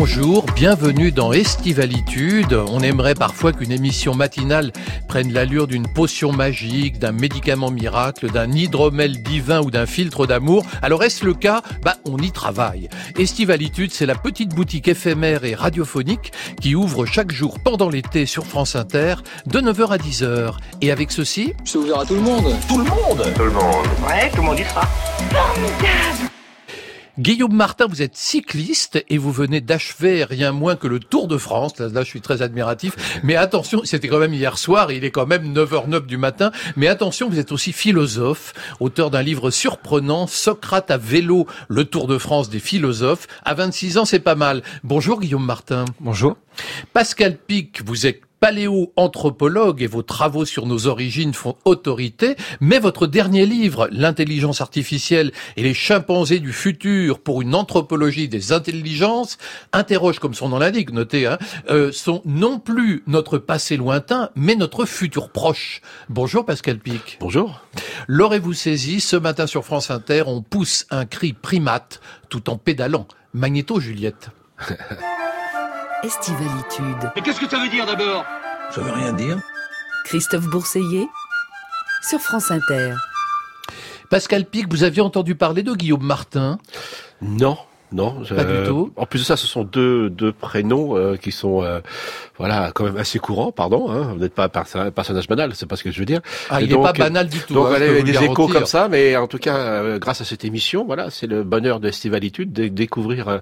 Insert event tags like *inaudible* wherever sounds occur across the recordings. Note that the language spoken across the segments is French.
Bonjour, bienvenue dans Estivalitude. On aimerait parfois qu'une émission matinale prenne l'allure d'une potion magique, d'un médicament miracle, d'un hydromel divin ou d'un filtre d'amour. Alors est-ce le cas? Bah on y travaille. Estivalitude, c'est la petite boutique éphémère et radiophonique qui ouvre chaque jour pendant l'été sur France Inter de 9h à 10h. Et avec ceci, c'est ouvert à tout le monde. Tout le monde Tout le monde. Ouais, tout le monde y sera. Formidable Guillaume Martin, vous êtes cycliste et vous venez d'achever rien moins que le Tour de France. Là, je suis très admiratif. Mais attention, c'était quand même hier soir, il est quand même 9h09 du matin. Mais attention, vous êtes aussi philosophe, auteur d'un livre surprenant, Socrate à vélo, le Tour de France des philosophes. À 26 ans, c'est pas mal. Bonjour Guillaume Martin. Bonjour. Pascal Pic, vous êtes paléo-anthropologue et vos travaux sur nos origines font autorité, mais votre dernier livre, L'intelligence artificielle et les chimpanzés du futur pour une anthropologie des intelligences, interroge, comme son nom l'indique, notez, hein, euh, sont non plus notre passé lointain, mais notre futur proche. Bonjour Pascal Pic. Bonjour. L'aurez-vous saisi, ce matin sur France Inter, on pousse un cri primate tout en pédalant. Magnéto Juliette. *laughs* Estivalitude. Mais qu'est-ce que ça veut dire d'abord? Ça veut rien dire. Christophe Bourseiller sur France Inter. Pascal Pic, vous aviez entendu parler de Guillaume Martin? Non. Non, pas du tout. En plus de ça, ce sont deux, deux prénoms euh, qui sont euh, voilà quand même assez courants. Pardon, hein, vous n'êtes pas un personnage banal, c'est pas ce que je veux dire. Ah, il n'est pas banal du tout. Donc hein, voilà, il y a des échos comme ça, mais en tout cas, euh, grâce à cette émission, voilà, c'est le bonheur de Estivalitude de découvrir euh,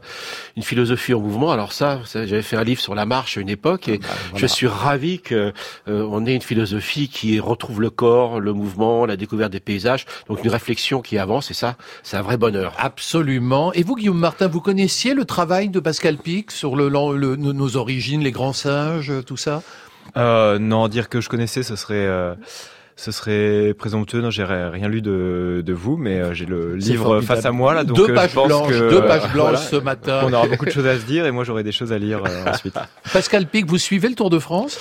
une philosophie en mouvement. Alors ça, ça j'avais fait un livre sur la marche à une époque, et Ah, bah, voilà. je suis ravi que euh, on ait une philosophie qui retrouve le corps, le mouvement, la découverte des paysages, donc une réflexion qui avance, et ça, c'est un vrai bonheur. Absolument. Et vous, Guillaume Martin, vous connaissiez le travail de Pascal Pic sur le, le- nos nos origines, les grands singes, tout ça Euh, non, dire que je connaissais, ce serait, euh, ce serait présomptueux. Non, j'ai ri- rien lu de, de vous, mais euh, j'ai le livre formidable. face à moi là, donc deux euh, pages je pense blanches, que deux pages euh, blanches voilà, ce matin. on aura beaucoup de choses à se dire et moi j'aurai des choses à lire euh, ensuite. Pascal Pic, vous suivez le Tour de France?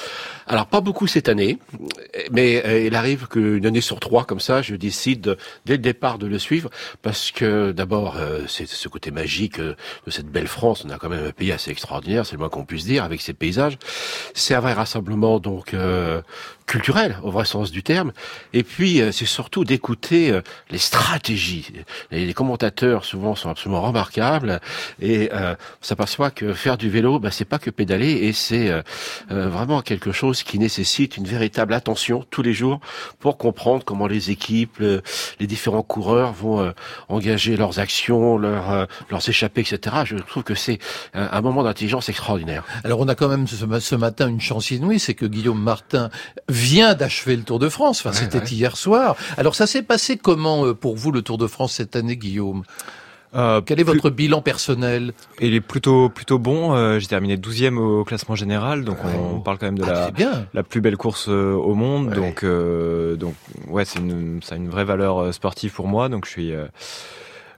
Alors pas beaucoup cette année, mais euh, il arrive qu'une année sur trois comme ça, je décide de- dès le départ de le suivre parce que d'abord euh, c'est ce côté magique euh, de cette belle France. On a quand même un pays assez extraordinaire, c'est le moins qu'on puisse dire, avec ses paysages. C'est un vrai rassemblement donc euh, culturel au vrai sens du terme. Et puis c'est surtout d'écouter les stratégies. Les, commentateurs souvent sont absolument remarquables et euh, on s'aperçoit que faire du vélo, bah, c'est pas que pédaler et c'est euh, vraiment quelque chose qui nécessite une véritable attention tous les jours pour comprendre comment les équipes, le- les différents coureurs vont euh, engager leurs actions, leurs, euh, leurs échappées, etc. Je trouve que c'est un, un moment d'intelligence extraordinaire. Alors on a quand même ce, ce matin une chance inouïe, c'est que Guillaume Martin vient d'achever le Tour de France. Enfin, c'était hier soir. Alors ça s'est passé comment euh, pour vous le Tour de France cette année, Guillaume? Euh, Quel est plus- votre bilan personnel Il est plutôt plutôt bon. euh, j'ai terminé 12e au classement général, donc Ouais. on parle quand même de Ah, la bien. la plus belle course euh, au monde. Ouais. Donc, euh, donc, ouais, c'est une, ça a une vraie valeur sportive pour moi. Donc, je suis, euh,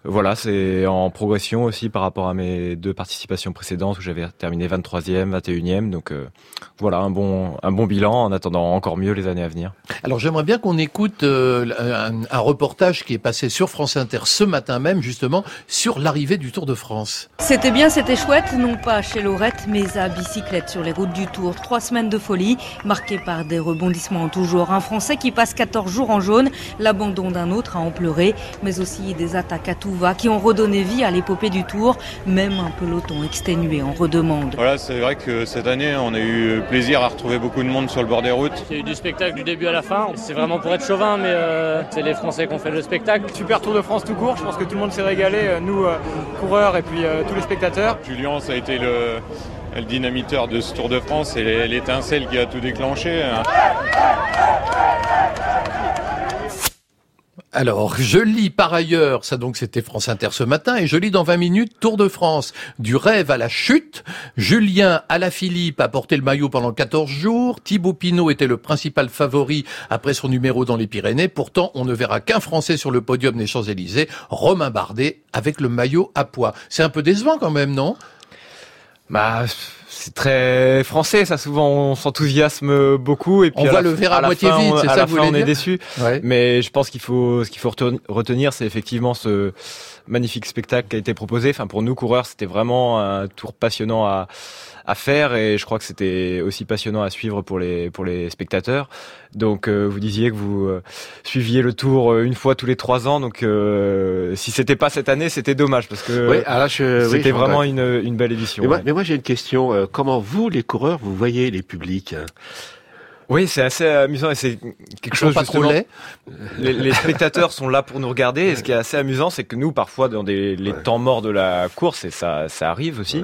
voilà, c'est en progression aussi par rapport à mes deux participations précédentes où j'avais terminé 23e, 21e. Donc, euh, voilà, un bon, un bon bilan en attendant encore mieux les années à venir. Alors j'aimerais bien qu'on écoute euh, un, un reportage qui est passé sur France Inter ce matin même, justement, sur l'arrivée du Tour de France. C'était bien, c'était chouette, non pas chez Lorette, mais à bicyclette sur les routes du Tour. Trois semaines de folie, marquées par des rebondissements en tout genre. Un Français qui passe 14 jours en jaune, l'abandon d'un autre à en pleurer, mais aussi des attaques à tout qui ont redonné vie à l'épopée du Tour. Même un peloton exténué en redemande. Voilà, c'est vrai que cette année, on a eu plaisir à retrouver beaucoup de monde sur le bord des routes. Il y a eu du spectacle du début à la fin. C'est vraiment pour être chauvin, mais euh, c'est les Français qui ont fait le spectacle. Super Tour de France tout court, je pense que tout le monde s'est régalé, euh, nous euh, coureurs et puis euh, tous les spectateurs. Julien, ça a été le, le dynamiteur de ce Tour de France et l'étincelle qui a tout déclenché. Alors, je lis par ailleurs, ça donc c'était France Inter ce matin, et je lis dans 20 minutes Tour de France, du rêve à la chute. Julien Alaphilippe a porté le maillot pendant 14 jours. Thibaut Pinot était le principal favori après son numéro dans les Pyrénées. Pourtant, on ne verra qu'un Français sur le podium des Champs-Élysées, Romain Bardet, avec le maillot à poids. C'est un peu décevant quand même, non? Bah, c'est très français, ça. Souvent, on s'enthousiasme beaucoup et puis on voit le verre à, moitié vide. C'est ça la vous fin, voulez on est déçu. Ouais. Mais je pense qu'il faut, ce qu'il faut retenir- c'est effectivement ce magnifique spectacle qui a été proposé. Enfin, pour nous coureurs, c'était vraiment un tour passionnant à, à faire et je crois que c'était aussi passionnant à suivre pour les pour les spectateurs. Donc, euh, vous disiez que vous euh, suiviez le tour euh, une fois tous les trois ans. Donc, euh, si c'était pas cette année, c'était dommage parce que Oui, je, oui, c'était je vraiment une, une belle édition. Mais moi, ouais. mais moi, j'ai une question. Euh, comment vous, les coureurs, vous voyez les publics? Oui, c'est assez amusant et c'est quelque chose pas trop justement- *laughs* les, les spectateurs sont là pour nous regarder et ce qui est assez amusant c'est que nous parfois dans des, les temps morts de la course et ça ça arrive aussi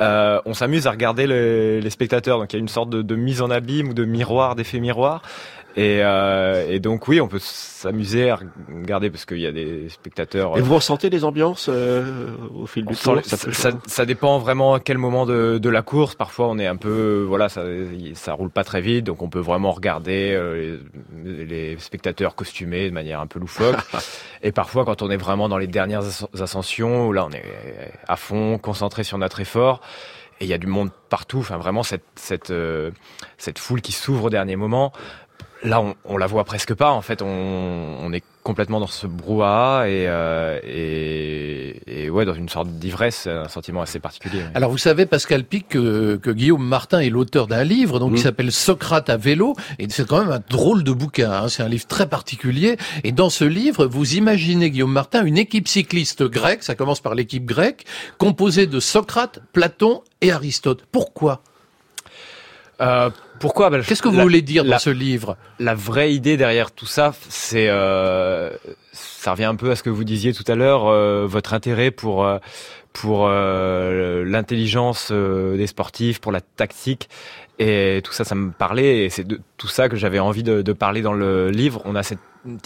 euh, on s'amuse à regarder les, les spectateurs. Donc il y a une sorte de, de mise en abîme ou de miroir d'effet miroir et, euh, et donc oui on peut s'amuser à regarder parce qu'il y a des spectateurs Et vous ressentez les ambiances euh, au fil on du les- ça, ça, ça dépend vraiment à quel moment de, de la course. Parfois, on est un peu, voilà, ça, ça roule pas très vite, donc on peut vraiment regarder euh, les, les spectateurs costumés de manière un peu loufoque. *laughs* Et parfois, quand on est vraiment dans les dernières as- ascensions, où là, on est à fond, concentré sur notre effort. Et il y a du monde partout. Enfin, vraiment cette cette euh, cette foule qui s'ouvre au dernier moment. Là, on, on la voit presque pas. En fait, on, on est complètement dans ce brouhaha et, euh, et, et ouais, dans une sorte d'ivresse, un sentiment assez particulier. ouais. Alors vous savez, Pascal Pic, que, que Guillaume Martin est l'auteur d'un livre donc Mm. qui s'appelle Socrate à vélo, et c'est quand même un drôle de bouquin. hein. C'est un livre très particulier. Et dans ce livre, vous imaginez Guillaume Martin une équipe cycliste grecque, ça commence par l'équipe grecque, composée de Socrate, Platon et Aristote. Pourquoi? Euh, pourquoi Ben, Qu'est-ce que vous la- voulez dire dans ce livre la vraie idée derrière tout ça, c'est euh, ça revient un peu à ce que vous disiez tout à l'heure, euh, votre intérêt pour euh, pour euh, l'intelligence euh, des sportifs, pour la tactique et tout ça, ça me parlait et c'est de tout ça que j'avais envie de, de parler dans le livre. On a cette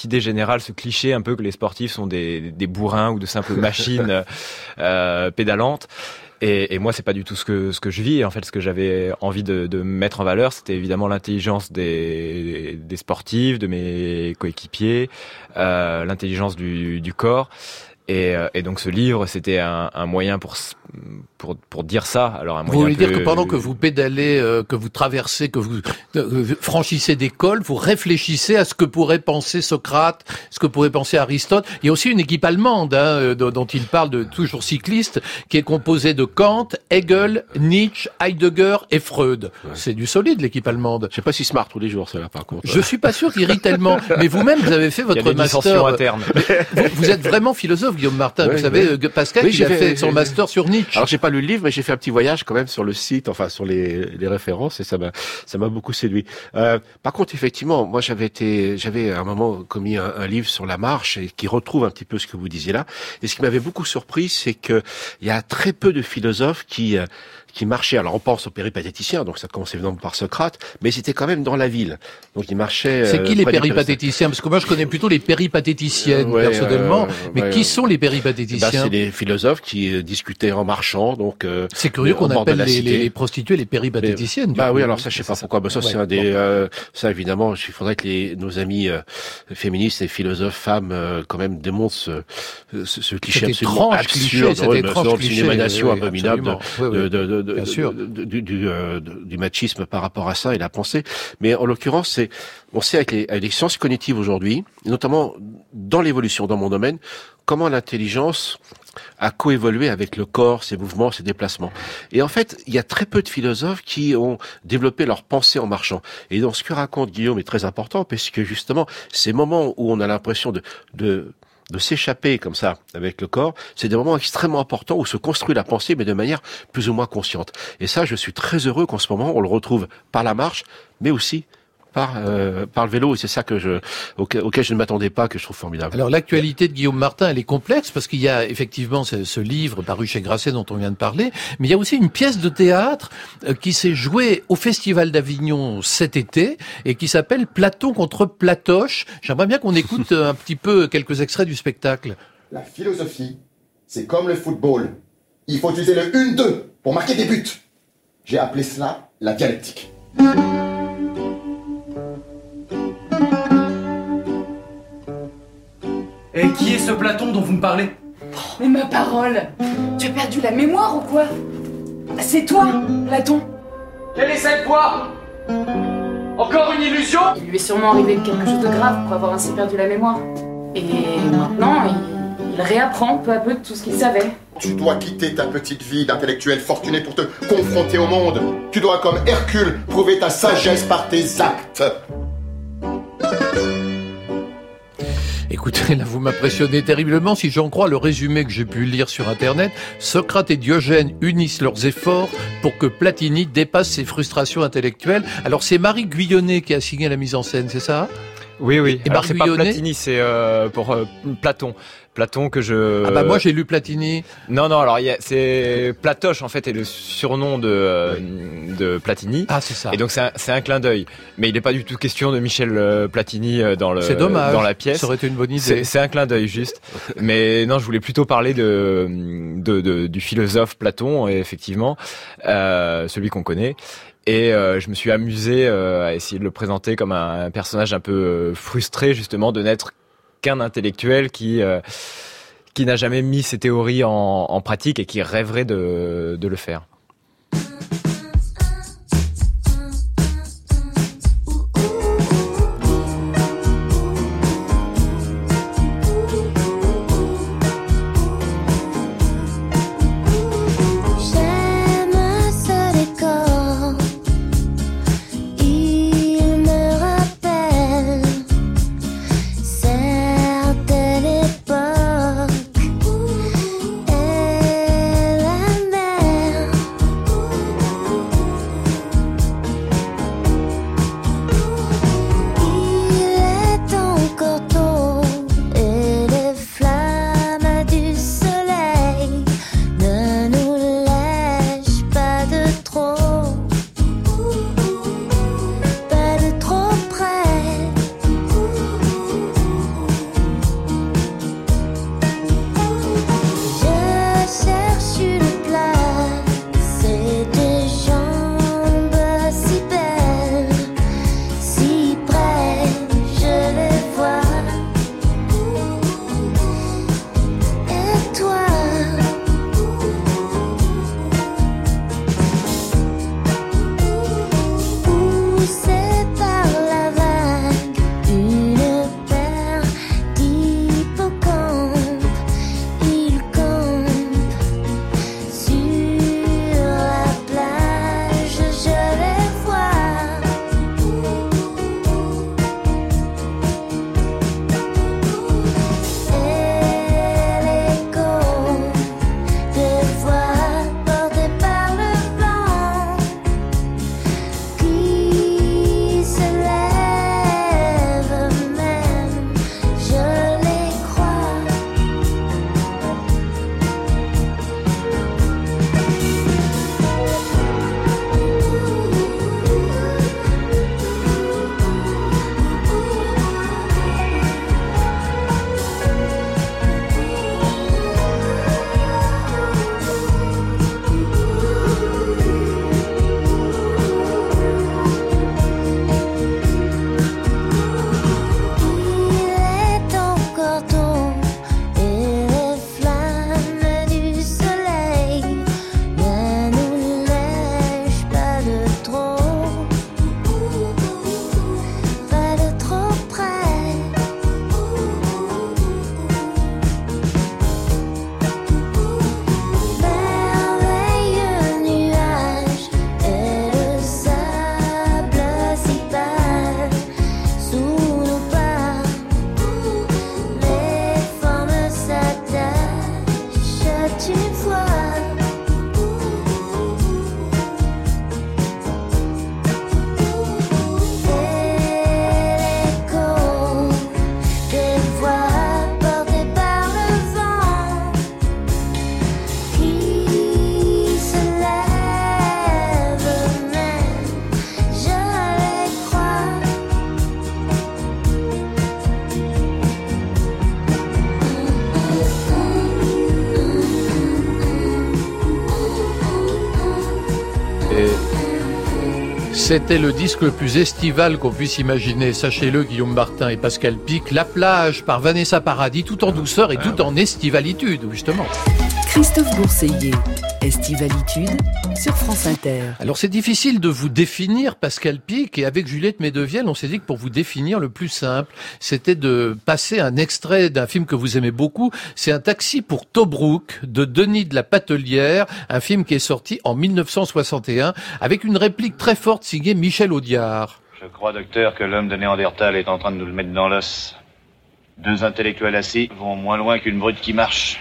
idée générale, ce cliché un peu que les sportifs sont des, des bourrins ou de simples machines *laughs* euh, pédalantes. Et, et moi, c'est pas du tout ce que ce que je vis. En fait, ce que j'avais envie de, de mettre en valeur, c'était évidemment l'intelligence des, des sportifs, de mes coéquipiers, euh, l'intelligence du, du corps. Et, euh, et donc, ce livre, c'était un, un moyen pour pour pour dire ça. Alors, un Vous moyen voulez dire que pendant que vous pédalez, euh, que vous traversez, que vous euh, franchissez des cols, vous réfléchissez à ce que pourrait penser Socrate, ce que pourrait penser Aristote. Il y a aussi une équipe allemande hein, euh, dont dont il parle de toujours cycliste, qui est composée de Kant, Hegel, Nietzsche, Heidegger et Freud. C'est du solide l'équipe allemande. Je sais pas si smart tous les jours, ça là, par contre. Je suis pas sûr qu'il rit tellement. Mais vous-même, vous avez fait il y a votre des master. Vous, vous êtes vraiment philosophe, Guillaume Martin. Vous savez, euh, Pascal, Oui, il a fait- fait son master sur Nietzsche. Alors j'ai pas lu le livre, mais j'ai fait un petit voyage quand même sur le site, enfin sur les, les références, et ça m'a ça m'a beaucoup séduit. Euh, par contre, effectivement, moi j'avais été, j'avais à un moment commis un, un livre sur la marche et qui retrouve un petit peu ce que vous disiez là. Et ce qui m'avait beaucoup surpris, c'est que il y a très peu de philosophes qui euh, qui marchaient. Alors on pense aux péripatéticiens, donc ça commence évidemment par Socrate, mais c'était quand même dans la ville. Donc ils marchaient. C'est euh, qui les près du péripatéticiens? Parce que moi, je connais plutôt les péripatéticiennes, Euh, ouais, personnellement. euh, mais ouais, qui euh, sont les péripatéticiens c'est des philosophes qui euh, discutaient en marchant, donc. euh, C'est curieux qu'on appelle les, les- les prostituées les péripatéticiennes. Bah oui, alors ça, je sais pas pourquoi. Bah, ça, Ouais, c'est un des, euh, ça évidemment, il faudrait que les, nos amis euh, féministes et philosophes femmes euh, quand même démontrent ce, ce, ce cliché absolument absurde. cet Oui, mais étrange cliché, abominable de. De, bien sûr. de- de- du, du, euh, du machisme par rapport à ça et la pensée. Mais en l'occurrence, c'est, on sait avec les, avec les sciences cognitives aujourd'hui, notamment dans l'évolution, dans mon domaine, comment l'intelligence a coévolué avec le corps, ses mouvements, ses déplacements. Et en fait, il y a très peu de philosophes qui ont développé leur pensée en marchant. Et donc, ce que raconte Guillaume est très important, parce que justement, ces moments où on a l'impression de, de de s'échapper comme ça avec le corps, c'est des moments extrêmement importants où se construit la pensée, mais de manière plus ou moins consciente. Et ça, je suis très heureux qu'en ce moment, on le retrouve par la marche, mais aussi par euh, par le vélo. Et c'est ça que je auquel, auquel je ne m'attendais pas, que je trouve formidable. Alors l'actualité de Guillaume Martin, elle est complexe parce qu'il y a effectivement ce, ce livre paru chez Grasset dont on vient de parler, mais il y a aussi une pièce de théâtre euh, qui s'est jouée au Festival d'Avignon cet été et qui s'appelle Platon contre Platoche. J'aimerais bien qu'on écoute euh, un petit peu quelques extraits du spectacle. La philosophie, c'est comme le football. Il faut utiliser le 1-2 pour marquer des buts. J'ai appelé cela la dialectique. Et qui est ce Platon dont vous me parlez Mais ma parole Tu as perdu la mémoire ou quoi C'est toi, Platon Quelle est cette voix Encore une illusion Il lui est sûrement arrivé quelque chose de grave pour avoir ainsi perdu la mémoire. Et maintenant, il, il réapprend peu à peu tout ce qu'il savait. Tu dois quitter ta petite vie d'intellectuel fortuné pour te confronter au monde. Tu dois, comme Hercule, prouver ta sagesse par tes actes. Écoutez, là, vous m'impressionnez terriblement. Si j'en crois le résumé que j'ai pu lire sur Internet, Socrate et Diogène unissent leurs efforts pour que Platini dépasse ses frustrations intellectuelles. Alors, c'est Marie Guyonnet qui a signé la mise en scène, c'est ça? Oui, oui. Et Marc c'est pas Platini, c'est euh, pour euh, Platon. Platon que je. Ah bah moi j'ai lu Platini. Non, non, alors c'est Platoche en fait est le surnom de, euh, de Platini. Ah c'est ça. Et donc c'est un, c'est un clin d'œil. Mais il n'est pas du tout question de Michel euh, Platini euh, dans, le, C'est dommage. dans la pièce. Ça aurait été une bonne idée. C'est un clin d'œil juste. Mais non, je voulais plutôt parler de, de, de- du philosophe Platon, effectivement, euh, celui qu'on connaît. Et euh, je me suis amusé euh, à essayer de le présenter comme un, un personnage un peu frustré justement de n'être qu'un intellectuel qui euh, qui n'a jamais mis ses théories en, pratique et qui rêverait de le faire. C'était le disque le plus estival qu'on puisse imaginer. Sachez-le, Guillaume Martin et Pascal Pic. La plage par Vanessa Paradis, tout en douceur et tout en estivalitude, justement. Christophe Bourseiller, Estivalitude sur France Inter. Alors c'est difficile de vous définir Pascal Pic et avec Juliette Médevielle on s'est dit que pour vous définir le plus simple c'était de passer un extrait d'un film que vous aimez beaucoup. C'est un taxi pour Tobruk de Denis de la Patelière, un film qui est sorti en 1961 avec une réplique très forte signée Michel Audiard. Je crois, docteur, que l'homme de Néandertal est en train de nous le mettre dans l'os. Deux intellectuels assis vont moins loin qu'une brute qui marche.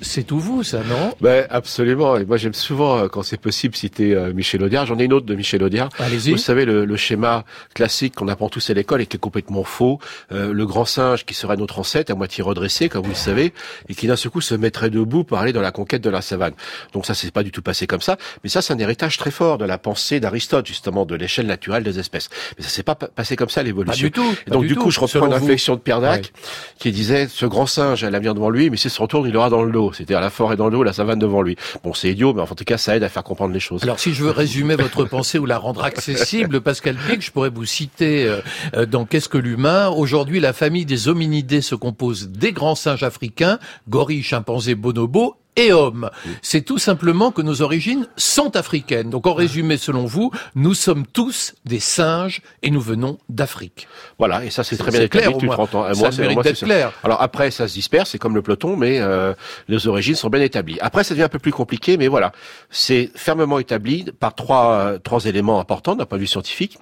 C'est tout vous, ça, non? Ben absolument. Et moi, j'aime souvent, euh, quand c'est possible, citer euh, Michel Audiard. J'en ai une autre de Michel Audiard. Allez-y. Vous savez, le, le schéma classique qu'on apprend tous à l'école et qui est complètement faux. Euh, le grand singe qui serait notre ancêtre, à moitié redressé, comme vous le savez, et qui d'un seul coup se mettrait debout pour aller dans la conquête de la savane. Donc ça, c'est pas du tout passé comme ça. Mais ça, c'est un héritage très fort de la pensée d'Aristote, justement, de l'échelle naturelle des espèces. Mais ça s'est pas pa- passé comme ça, l'évolution. Pas du tout, Et donc, du tout, coup, je reprends réflexion de Pierre Dac, Ouais. qui disait, ce grand singe a l'avenir devant lui, mais s'il se retourne, il l'aura dans le dos. C'était à la forêt dans le dos, la savane devant lui. Bon, c'est idiot, mais en tout cas, ça aide à faire comprendre les choses. Alors, si je veux *laughs* résumer votre pensée ou la rendre accessible, Pascal Pic, je pourrais vous citer euh, euh, dans Qu'est-ce que l'humain? Aujourd'hui, la famille des hominidés se compose des grands singes africains, gorilles, chimpanzés, bonobos et hommes. C'est tout simplement que nos origines sont africaines. Donc, en résumé, selon vous, nous sommes tous des singes et nous venons d'Afrique. Voilà, et ça c'est très bien clair, depuis moins. 30 ans. Ça moi, a le c'est- mérite d'être ça. clair. Alors après, ça se disperse, c'est comme le peloton, mais euh, les origines sont bien établies. Après, ça devient un peu plus compliqué, mais voilà, c'est fermement établi par trois euh, trois éléments importants d'un point de vue scientifique.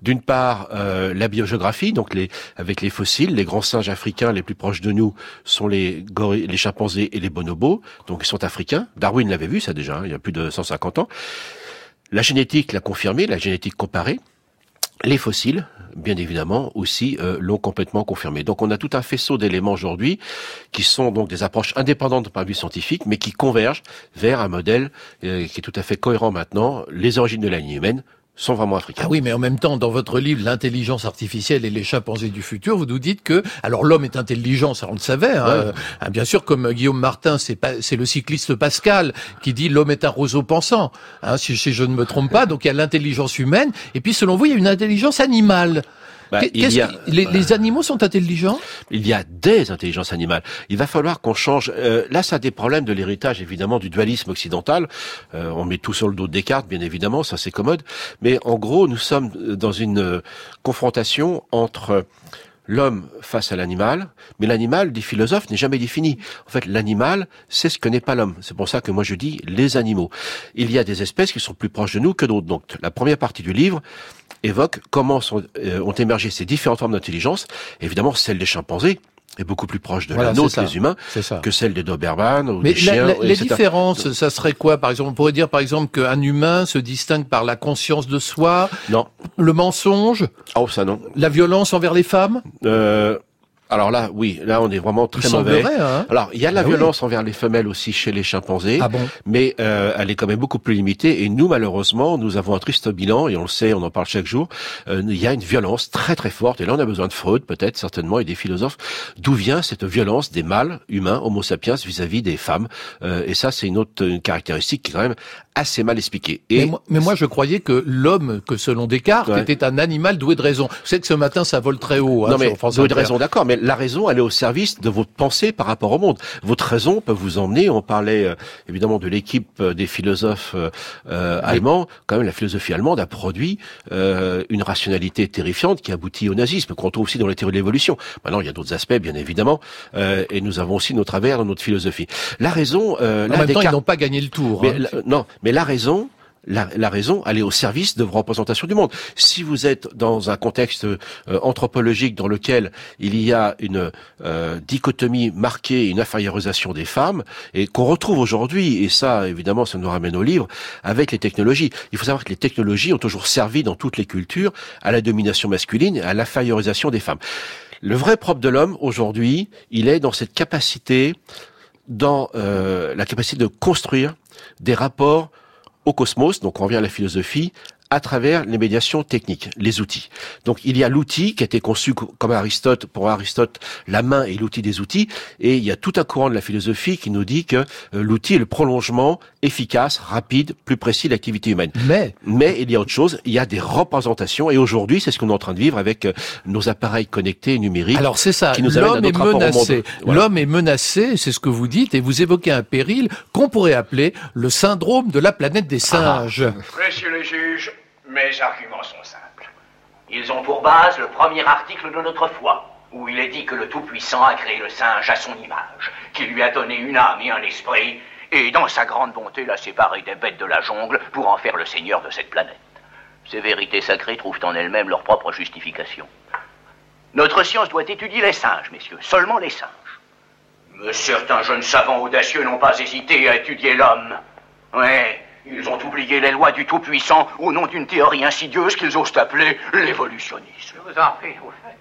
D'une part, euh, la biogéographie, donc avec les fossiles, les grands singes africains les plus proches de nous sont les gorilles, les chimpanzés et les bonobos, donc ils sont africains. Darwin l'avait vu ça déjà, hein, il y a plus de 150 ans. La génétique l'a confirmé, la génétique comparée. Les fossiles, bien évidemment, aussi euh, l'ont complètement confirmé. Donc on a tout un faisceau d'éléments aujourd'hui qui sont donc des approches indépendantes de vue scientifique, mais qui convergent vers un modèle euh, qui est tout à fait cohérent maintenant. Les origines de la ligne humaine sont vraiment africaines. Ah oui, mais en même temps, dans votre livre, l'intelligence artificielle et les chimpanzés du futur, vous nous dites que, alors l'homme est intelligent, ça on le savait, hein, Ouais. euh, bien sûr, comme Guillaume Martin, c'est pas, c'est le cycliste Pascal qui dit l'homme est un roseau pensant, hein, si, si je ne me trompe pas. Donc il y a l'intelligence humaine, et puis selon vous, il y a une intelligence animale. Bah, il y a- les, les animaux sont intelligents? Il y a des intelligences animales. Il va falloir qu'on change. euh, là, ça a des problèmes de l'héritage, évidemment, du dualisme occidental. Euh, on met tout sur le dos de Descartes, bien évidemment, ça c'est commode. Mais en gros, nous sommes dans une euh, confrontation entre l'homme face à l'animal, mais l'animal, des philosophes, n'est jamais défini. En fait, l'animal, c'est ce que n'est pas l'homme. C'est pour ça que moi je dis les animaux. Il y a des espèces qui sont plus proches de nous que d'autres. Donc, la première partie du livre évoque comment euh, ont émergé ces différentes formes d'intelligence. Évidemment, celle des chimpanzés est beaucoup plus proche de Voilà, la nôtre, les humains, C'est ça. que celle des Doberman ou Mais des chiens. la- les différences, ça serait quoi Par exemple, on pourrait dire par exemple qu'un humain se distingue par la conscience de soi, Non. le mensonge, Oh, ça non. la violence envers les femmes? Euh, alors là, oui, là on est vraiment très Il mauvais. hein Alors, il y a la Ah oui. violence envers les femelles aussi chez les chimpanzés, Ah bon mais euh, elle est quand même beaucoup plus limitée. Et nous, malheureusement, nous avons un triste bilan, et on le sait, on en parle chaque jour. euh, il y a une violence très très forte, et là on a besoin de Freud, peut-être, certainement, et des philosophes. D'où vient cette violence des mâles humains, Homo sapiens, vis-à-vis des femmes? Euh, Et ça, c'est une autre une caractéristique qui est quand même assez mal expliquée. Et Mais moi, mais moi, je croyais que l'homme, que selon Descartes, Ouais. était un animal doué de raison. Vous savez que ce matin, ça vole très haut. Hein, non mais avez Inter. raison, d'accord, mais la raison, elle est au service de votre pensée par rapport au monde. Votre raison peut vous emmener. On parlait euh, évidemment de l'équipe euh, des philosophes euh, euh, allemands. Quand même, la philosophie allemande a produit euh, une rationalité terrifiante qui aboutit au nazisme, qu'on trouve aussi dans les théories de l'évolution. Maintenant, il y a d'autres aspects, bien évidemment, euh, et nous avons aussi nos travers dans notre philosophie. La raison, euh, En là, même temps, ils n'ont pas gagné le tour. mais hein. la- non, mais la raison, la, la raison, elle est au service de vos représentations du monde. Si vous êtes dans un contexte euh, anthropologique dans lequel il y a une euh, dichotomie marquée, une infériorisation des femmes, et qu'on retrouve aujourd'hui, et ça, évidemment, ça nous ramène au livre, avec les technologies. Il faut savoir que les technologies ont toujours servi dans toutes les cultures à la domination masculine, et à l'infériorisation des femmes. Le vrai propre de l'homme aujourd'hui, il est dans cette capacité, dans euh, la capacité de construire des rapports au cosmos, donc on revient à la philosophie, à travers les médiations techniques, les outils. Donc il y a l'outil qui a été conçu co- comme Aristote, pour Aristote, la main est l'outil des outils, et il y a tout un courant de la philosophie qui nous dit que euh, l'outil est le prolongement efficace, rapide, plus précis de l'activité humaine. Mais Mais il y a autre chose, il y a des représentations, et aujourd'hui c'est ce qu'on est en train de vivre avec euh, nos appareils connectés numériques. Alors c'est ça, qui nous amène à l'homme est menacé. Voilà. L'homme est menacé, c'est ce que vous dites, et vous évoquez un péril qu'on pourrait appeler le syndrome de la planète des singes. Messieurs les juges, mes arguments sont simples. Ils ont pour base le premier article de notre foi, où il est dit que le Tout-Puissant a créé le singe à son image, qu'il lui a donné une âme et un esprit, et dans sa grande bonté l'a séparé des bêtes de la jungle pour en faire le seigneur de cette planète. Ces vérités sacrées trouvent en elles-mêmes leur propre justification. Notre science doit étudier les singes, messieurs, seulement les singes. Mais certains jeunes savants audacieux n'ont pas hésité à étudier l'homme. Ouais, ils ont oublié les lois du Tout-Puissant au nom d'une théorie insidieuse qu'ils osent appeler l'évolutionnisme. Je vous en prie, au fait.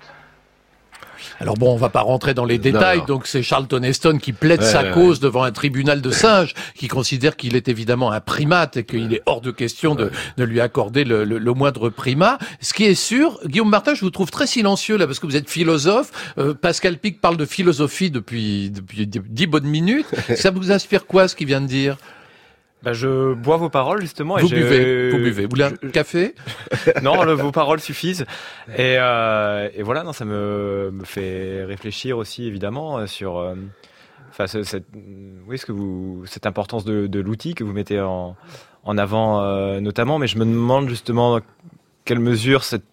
Alors bon, on va pas rentrer dans les détails, non. donc c'est Charlton Heston qui plaide Ouais, sa ouais, cause devant un tribunal de singes, qui considère qu'il est évidemment un primate et qu'il est hors de question de, de lui accorder le, le- le moindre primat. Ce qui est sûr, Guillaume Martin, je vous trouve très silencieux là, parce que vous êtes philosophe. Euh, Pascal Pic parle de philosophie depuis, depuis dix bonnes minutes. *laughs* Ça vous inspire quoi, ce qu'il vient de dire? Bah, je bois vos paroles justement. Vous et j'ai- buvez, vous buvez. Vous voulez un je- café? *laughs* Non, le- vos paroles suffisent. Et, euh, et voilà, non, ça me, me fait réfléchir aussi évidemment euh, sur, euh, enfin, ce- cette, oui, ce que vous, cette importance de, de l'outil que vous mettez en, en avant euh, notamment. Mais je me demande justement quelle mesure cette,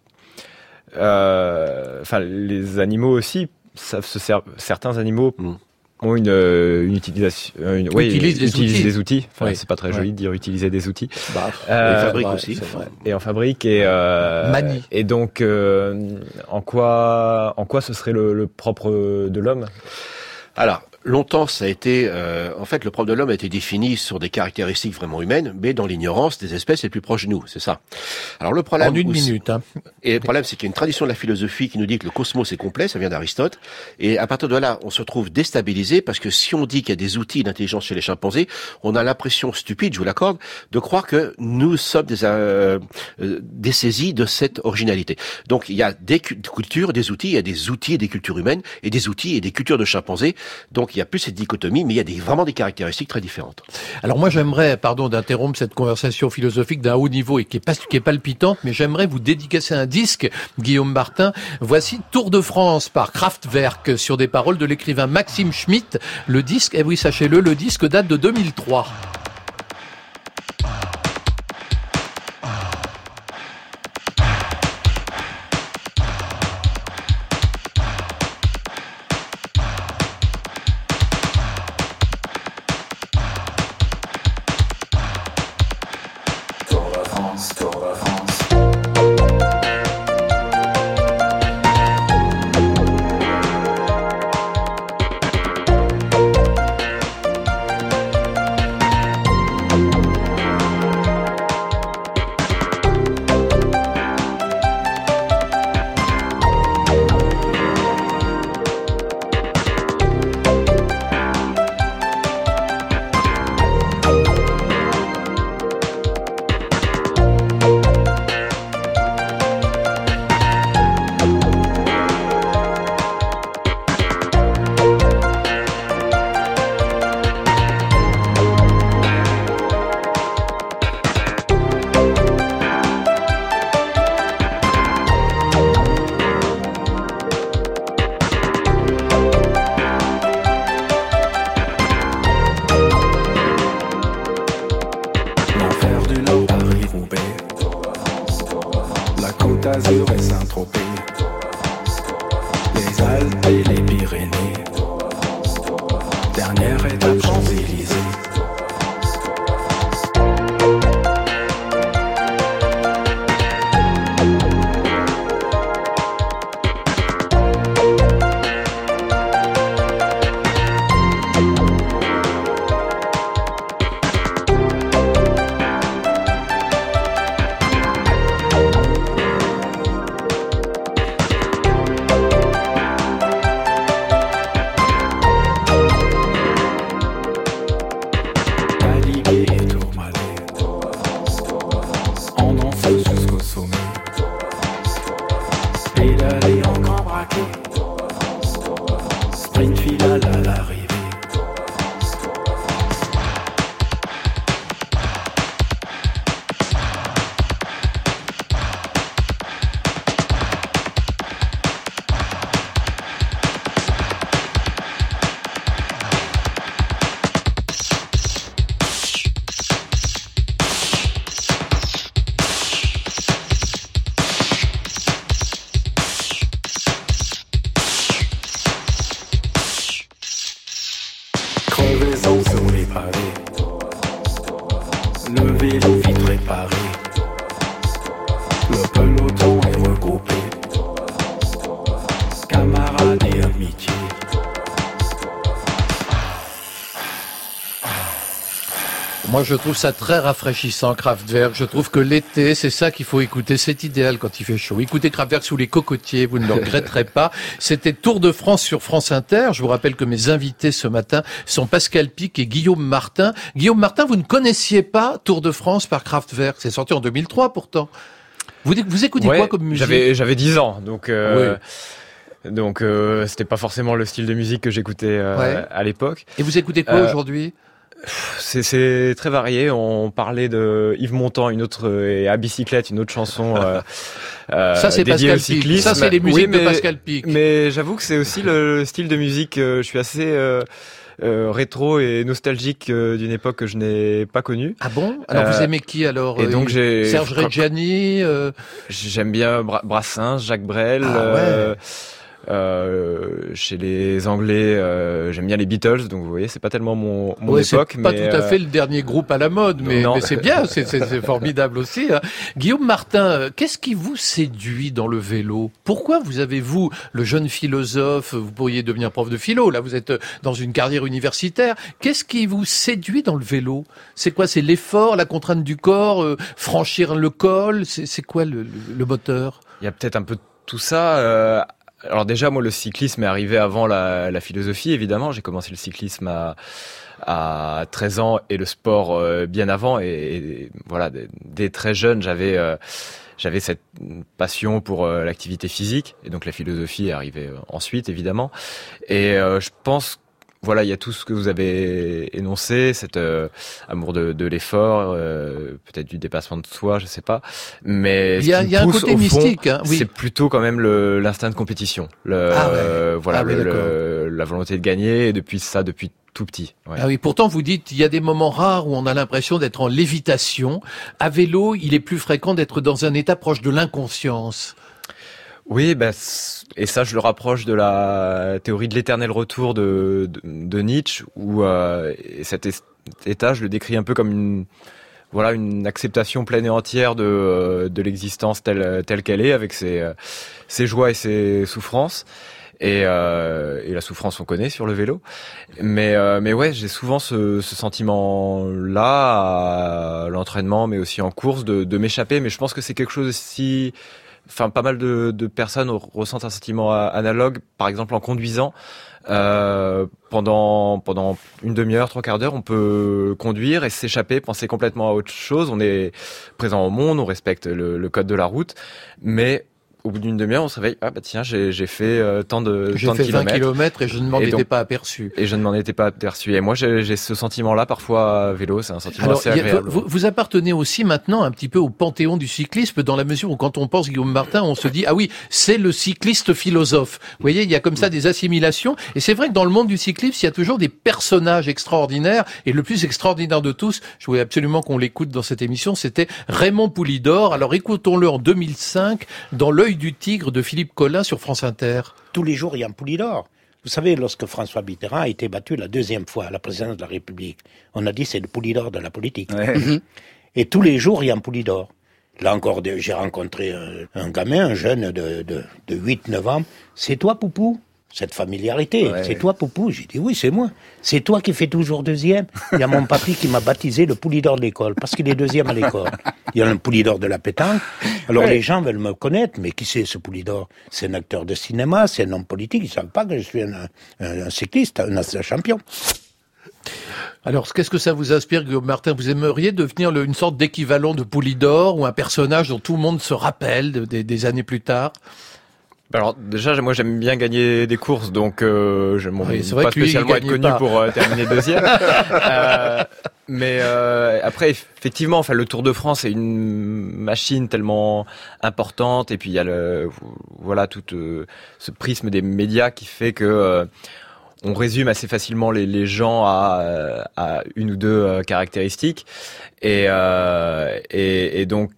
euh, enfin, les animaux aussi savent se ser- certains animaux. Mm. Ont une, euh, une utilisation, euh, une, oui, Utilisent des utilisent outils. des outils. Enfin, Oui. c'est pas très Ouais. joli de dire utiliser des outils. bah, Euh, Et fabrique ouais, aussi. c'est vrai. et en fabrique et euh, Manie. et donc euh, en quoi en quoi ce serait le, le propre de l'homme? Alors, longtemps, ça a été... euh, en fait, le propre de l'homme a été défini sur des caractéristiques vraiment humaines, mais dans l'ignorance des espèces les plus proches de nous, c'est ça. Alors le problème... En une minute. Hein. Et le problème, c'est qu'il y a une tradition de la philosophie qui nous dit que le cosmos est complet, ça vient d'Aristote. Et à partir de là, on se trouve déstabilisé parce que si on dit qu'il y a des outils d'intelligence chez les chimpanzés, on a l'impression stupide, je vous l'accorde, de croire que nous sommes des, euh, euh, dessaisis de cette originalité. Donc il y a des cu- cultures, des outils, il y a des outils et des cultures humaines, et des outils et des cultures de chimpanzés. Donc il y a plus cette dichotomie, mais il y a vraiment des caractéristiques très différentes. Alors moi j'aimerais, pardon d'interrompre cette conversation philosophique d'un haut niveau et qui est, pas, qui est palpitante, mais j'aimerais vous dédicacer un disque, Guillaume Martin. Voici Tour de France par Kraftwerk sur des paroles de l'écrivain Maxime Schmitt. Le disque, et oui sachez-le, le disque date de 2003. pyta Moi, je trouve ça très rafraîchissant, Kraftwerk. Je trouve que l'été, c'est ça qu'il faut écouter. C'est idéal quand il fait chaud. Écoutez Kraftwerk sous les cocotiers, vous ne le regretterez pas. C'était Tour de France sur France Inter. Je vous rappelle que mes invités ce matin sont Pascal Pic et Guillaume Martin. Guillaume Martin, vous ne connaissiez pas Tour de France par Kraftwerk. C'est sorti en 2003 pourtant. Vous, vous écoutez Ouais, quoi comme musique J'avais j'avais 10 ans, donc euh, donc euh, c'était pas forcément le style de musique que j'écoutais euh, Ouais. à l'époque. Et vous écoutez quoi Euh, aujourd'hui? C'est c'est très varié. On parlait de Yves Montand, une autre et à bicyclette, une autre chanson. euh, *laughs* euh, Ça, c'est dédiée Pascal Pic. Ça, c'est les musiques Oui, de mais- Pascal Pic. Mais j'avoue que c'est aussi le style de musique. euh, je suis assez euh, euh, rétro et nostalgique euh, d'une époque que je n'ai pas connue. Ah bon? Alors vous Euh, aimez qui alors Et euh, donc j'ai Serge Reggiani. euh, J'aime bien Bra- Brassens, Jacques Brel. Ah euh, euh, chez les Anglais, euh, j'aime bien les Beatles, donc vous voyez, c'est pas tellement mon, mon Ouais, c'est époque, pas mais tout à euh, fait le dernier groupe à la mode, mais, mais c'est bien, c'est- c'est c'est formidable aussi. hein. Guillaume Martin, euh, qu'est-ce qui vous séduit dans le vélo? Pourquoi vous avez, vous, le jeune philosophe, vous pourriez devenir prof de philo, là vous êtes dans une carrière universitaire, qu'est-ce qui vous séduit dans le vélo? C'est quoi C'est l'effort, la contrainte du corps, euh, franchir le col? C'est c'est quoi le, le- le moteur? Il y a peut-être un peu de tout ça. Alors déjà, moi, le cyclisme est arrivé avant la, philosophie, évidemment. J'ai commencé le cyclisme à, à 13 ans et le sport euh, bien avant. Et, voilà, dès, très jeune, j'avais euh, cette passion pour euh, l'activité physique. Et donc la philosophie est arrivée ensuite, évidemment. Et je pense voilà, il y a tout ce que vous avez énoncé, cet euh, amour de, de l'effort, euh, peut-être du dépassement de soi, je sais pas. Mais Il y a- y un côté mystique, hein, oui. c'est plutôt quand même l'instinct de compétition, le, Ah ouais. euh, voilà, Ah le- la volonté de gagner. Et depuis ça, depuis tout petit. ouais. Ah oui, pourtant vous dites il y a des moments rares où on a l'impression d'être en lévitation. À vélo, il est plus fréquent d'être dans un état proche de l'inconscience. Oui, bah, et ça, je le rapproche de la théorie de l'éternel retour de, de, de Nietzsche, où euh, et cet état, je le décris un peu comme une voilà une acceptation pleine et entière de, euh, de l'existence telle telle qu'elle est, avec ses euh, ses joies et ses souffrances. Et, euh, et la souffrance, on connaît sur le vélo. Mais euh, mais ouais, j'ai souvent ce, ce sentiment-là à l'entraînement, mais aussi en course, de, de m'échapper. Mais je pense que c'est quelque chose aussi enfin pas mal de, personnes ressentent un sentiment analogue, par exemple en conduisant. Euh, pendant pendant une demi-heure, trois quarts d'heure, on peut conduire et s'échapper, penser complètement à autre chose. On est présent au monde, on respecte le, le code de la route, mais au bout d'une demi-heure, on se réveille. Ah bah tiens, j'ai fait euh, tant de J'ai tant de fait 20 kilomètres. et je ne m'en étais pas aperçu. Et je ne m'en étais pas aperçu. Et moi, j'ai ce sentiment-là parfois à vélo. C'est un sentiment Alors, assez a- agréable. vous, vous appartenez aussi maintenant un petit peu au panthéon du cyclisme, dans la mesure où quand on pense Guillaume Martin, on se dit ah oui, c'est le cycliste philosophe. Vous voyez, il y a comme ça des assimilations. Et c'est vrai que dans le monde du cyclisme, il y a toujours des personnages extraordinaires. Et le plus extraordinaire de tous, je voulais absolument qu'on l'écoute dans cette émission, c'était Raymond Poulidor. Alors écoutons-le en 2005 dans L'œil du tigre de Philippe Collin sur France Inter. Tous les jours, il y a un Poulidor. Vous savez, lorsque François Mitterrand a été battu la deuxième fois à la présidence de la République, on a dit c'est le Poulidor de la politique. Mhm. Et tous les jours, il y a un Poulidor. Là encore, j'ai rencontré un, un gamin, un jeune de, de, de 8-9 ans. C'est toi, Poupou? Cette familiarité. Ouais. C'est toi, Poupou J'ai dit oui, c'est moi. C'est toi qui fais toujours deuxième. Il y a mon papy qui m'a baptisé le Poulidor de l'école, parce qu'il est deuxième à l'école. Il y a un Poulidor de la pétanque. Alors Ouais. les gens veulent me connaître, mais qui c'est ce Poulidor? C'est un acteur de cinéma, c'est un homme politique. Ils savent pas que je suis un, un- un cycliste, un, un champion. Alors, qu'est-ce que ça vous inspire, Guillaume Martin? Vous aimeriez devenir le- une sorte d'équivalent de Poulidor ou un personnage dont tout le monde se rappelle de- des- des années plus tard? Alors déjà moi j'aime bien gagner des courses donc euh, je m'en Oui, pas spécialement être connu pas. pour euh, terminer deuxième. *laughs* Euh, mais euh, après effectivement enfin le Tour de France est une machine tellement importante et puis il y a le voilà tout euh, ce prisme des médias qui fait que euh, on résume assez facilement les, les gens à, à une ou deux caractéristiques et, euh, et, et donc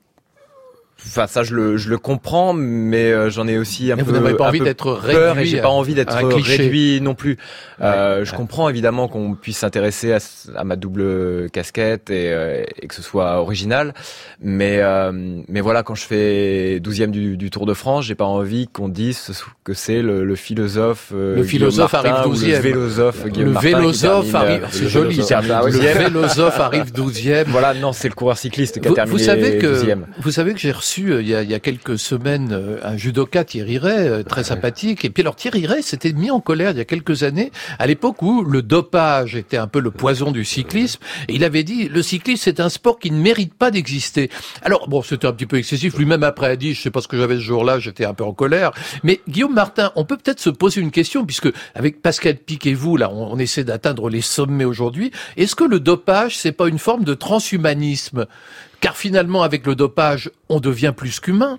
Enfin, ça, je le, je le comprends, mais euh, j'en ai aussi un peu. vous n'avez pas envie d'être réduit et j'ai pas envie d'être réduit non plus. Euh, je comprends évidemment qu'on puisse s'intéresser à, ma double casquette et, euh, et que ce soit original, mais euh, mais voilà, quand je fais 12e du, du Tour de France, j'ai pas envie qu'on dise que c'est le, le philosophe. euh, Le philosophe Martin arrive ou 12e. Le vélosophe. Guillaume Le vélosophe arrive, euh, c'est le joli termine Le 12e. vélosophe arrive 12e. Voilà, non, c'est le coureur cycliste qui a Vous, terminé vous savez que 12e. vous savez que j'ai reçu euh, il y, a, il y a quelques semaines euh, un judoka Thierry Ray, euh, très sympathique. Et puis alors Thierry Ray s'était mis en colère il y a quelques années, à l'époque où le dopage était un peu le poison du cyclisme. Et il avait dit le cyclisme c'est un sport qui ne mérite pas d'exister. Alors bon, c'était un petit peu excessif. Lui-même après a dit, je sais pas ce que j'avais ce jour-là, j'étais un peu en colère. Mais Guillaume Martin, on peut peut-être se poser une question puisque avec Pascal Pic et vous là, on, on essaie d'atteindre les sommets aujourd'hui. Est-ce que le dopage c'est pas une forme de transhumanisme? Car finalement, avec le dopage, on devient plus qu'humain.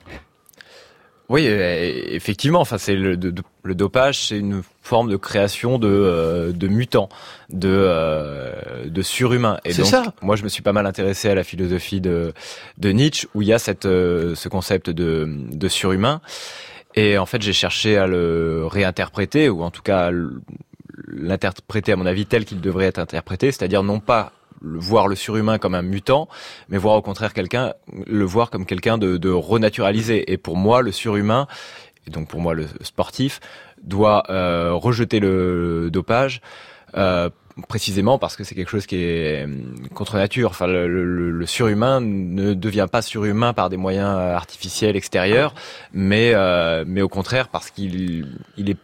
Oui, euh, effectivement. Enfin, c'est le, de- de- le dopage, c'est une forme de création de, euh, de mutants, de, euh, de surhumains. Et donc, ça. moi, je me suis pas mal intéressé à la philosophie de, de Nietzsche, où il y a cette, euh, ce concept de, de surhumain. Et en fait, j'ai cherché à le réinterpréter, ou en tout cas l'interpréter à mon avis tel qu'il devrait être interprété, c'est-à-dire non pas le- voir le surhumain comme un mutant, mais voir au contraire quelqu'un, le voir comme quelqu'un de, de renaturalisé. Et pour moi, le surhumain, et donc pour moi le sportif, doit euh, rejeter le dopage. euh, précisément parce que c'est quelque chose qui est hum, contre nature. Enfin, le, le- le surhumain ne devient pas surhumain par des moyens euh, artificiels extérieurs, mais euh, mais au contraire parce qu'il il est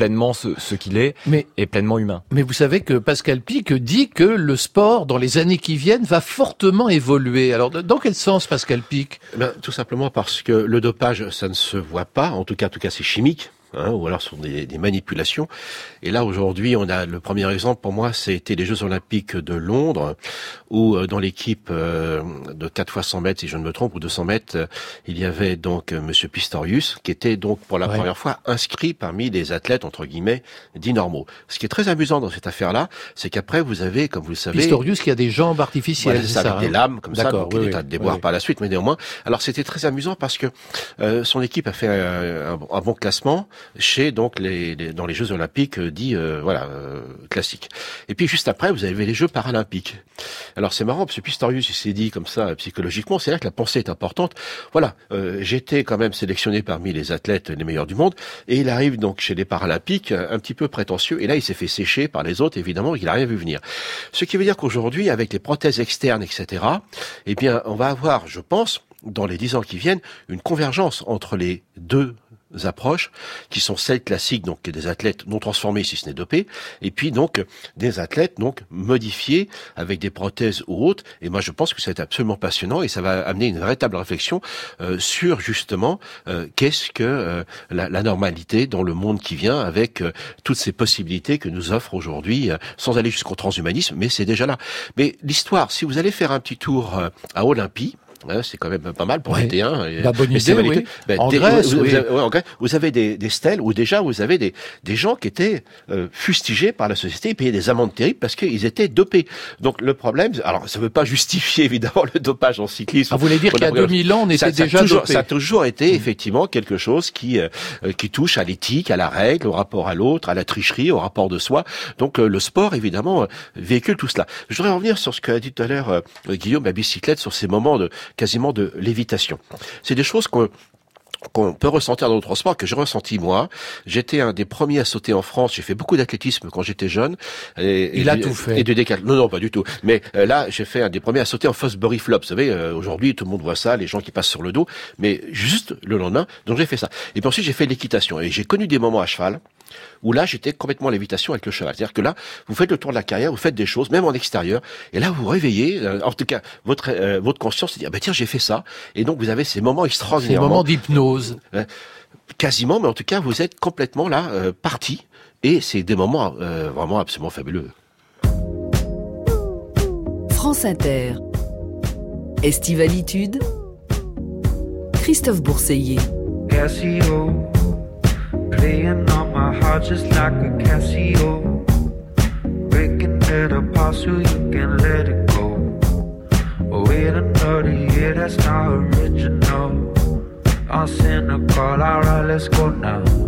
pleinement ce, ce qu'il est Mais- et pleinement humain. Mais vous savez que Pascal Pic dit que le sport, dans les années qui viennent, va fortement évoluer. Alors, dans quel sens, Pascal Pic? Eh ben, tout simplement parce que le dopage, ça ne se voit pas. En tout cas, en tout cas, c'est chimique. Hein, ou alors ce sont des, des manipulations. Et là aujourd'hui, on a le premier exemple pour moi, c'était les Jeux Olympiques de Londres, où euh, dans l'équipe euh, de 4 fois 100 mètres, si je ne me trompe, ou 200 mètres, euh, il y avait donc euh, Monsieur Pistorius, qui était donc pour la Ouais. première fois inscrit parmi les athlètes entre guillemets dits normaux. Ce qui est très amusant dans cette affaire-là, c'est qu'après vous avez, comme vous le savez, Pistorius qui a des jambes artificielles, voilà, ça, ça avec des hein lames comme ça, donc oui, il est à déboire oui. par la suite, mais néanmoins. Alors c'était très amusant parce que euh, son équipe a fait euh, un bon classement chez donc les, les- dans les Jeux Olympiques euh, dits euh, voilà euh, classiques. Et puis juste après vous avez les Jeux Paralympiques. Alors c'est marrant parce que Pistorius il s'est dit comme ça psychologiquement, c'est là que la pensée est importante. Voilà, euh, j'étais quand même sélectionné parmi les athlètes les meilleurs du monde et il arrive donc chez les Paralympiques un petit peu prétentieux et là il s'est fait sécher par les autres évidemment il a rien vu venir. Ce qui veut dire qu'aujourd'hui avec les prothèses externes etc. Eh bien on va avoir je pense dans les dix ans qui viennent une convergence entre les deux approches qui sont celles classiques donc des athlètes non transformés si ce n'est dopés et puis donc des athlètes donc modifiés avec des prothèses ou autres. Et moi je pense que c'est absolument passionnant et ça va amener une véritable réflexion euh, sur justement euh, qu'est-ce que euh, la, la normalité dans le monde qui vient avec euh, toutes ces possibilités que nous offre aujourd'hui euh, sans aller jusqu'au transhumanisme mais c'est déjà là. Mais l'histoire si vous allez faire un petit tour euh, à Olympie hein, c'est quand même pas mal pour Ouais. l'été. Hein, La bonne idée. Ben, En des- Grèce, vous, avez, ouais, en Grèce, vous avez des, des stèles où déjà vous avez des, des gens qui étaient euh, fustigés par la société et payaient des amendes terribles parce qu'ils étaient dopés. Donc le problème, alors ça ne veut pas *laughs* justifier évidemment le dopage en cyclisme. Ah, vous voulez dire qu'il y a 2000 ans, on était Ça- ça déjà toujours, dopé. Ça a toujours été effectivement quelque chose qui euh, euh, qui touche à l'éthique, à la règle, au rapport à l'autre, à la tricherie, au rapport de soi. Donc euh, le sport évidemment euh, véhicule tout cela. Je voudrais revenir sur ce qu'a dit tout à l'heure euh, Guillaume, la bicyclette, sur ces moments de quasiment de lévitation. C'est des choses qu'on qu'on peut ressentir dans d'autres sports, que j'ai ressenti moi. J'étais un des premiers à sauter en France. J'ai fait beaucoup d'athlétisme quand j'étais jeune. Et, Il et a tout fait. Et de décal. Non, non, pas du tout. Mais euh, là, j'ai fait un des premiers à sauter en Fosbury Flop. Vous savez, euh, aujourd'hui, tout le monde voit ça, les gens qui passent sur le dos. Mais juste le lendemain, donc j'ai fait ça. Et puis ensuite, j'ai fait l'équitation. Et j'ai connu des moments à cheval où là, j'étais complètement en lévitation avec le cheval. C'est-à-dire que là, vous faites le tour de la carrière, vous faites des choses, même en extérieur, et là, vous vous réveillez. euh, en tout cas, votre euh, votre conscience se dit, ah ben tiens, j'ai fait ça. Et donc, vous avez ces moments Ces extraordinaires. moments d'hypnose. Ouais. quasiment, mais en tout cas, vous êtes complètement là, euh, parti. Et c'est des moments euh, vraiment absolument fabuleux. France Inter. Estivalitude. Christophe Bourseiller. Casio, playing my heart just like a Casio. Breaking it apart so you can let it go. Oh, wait another year, that's not original. I'm cynical, alright, let's go now.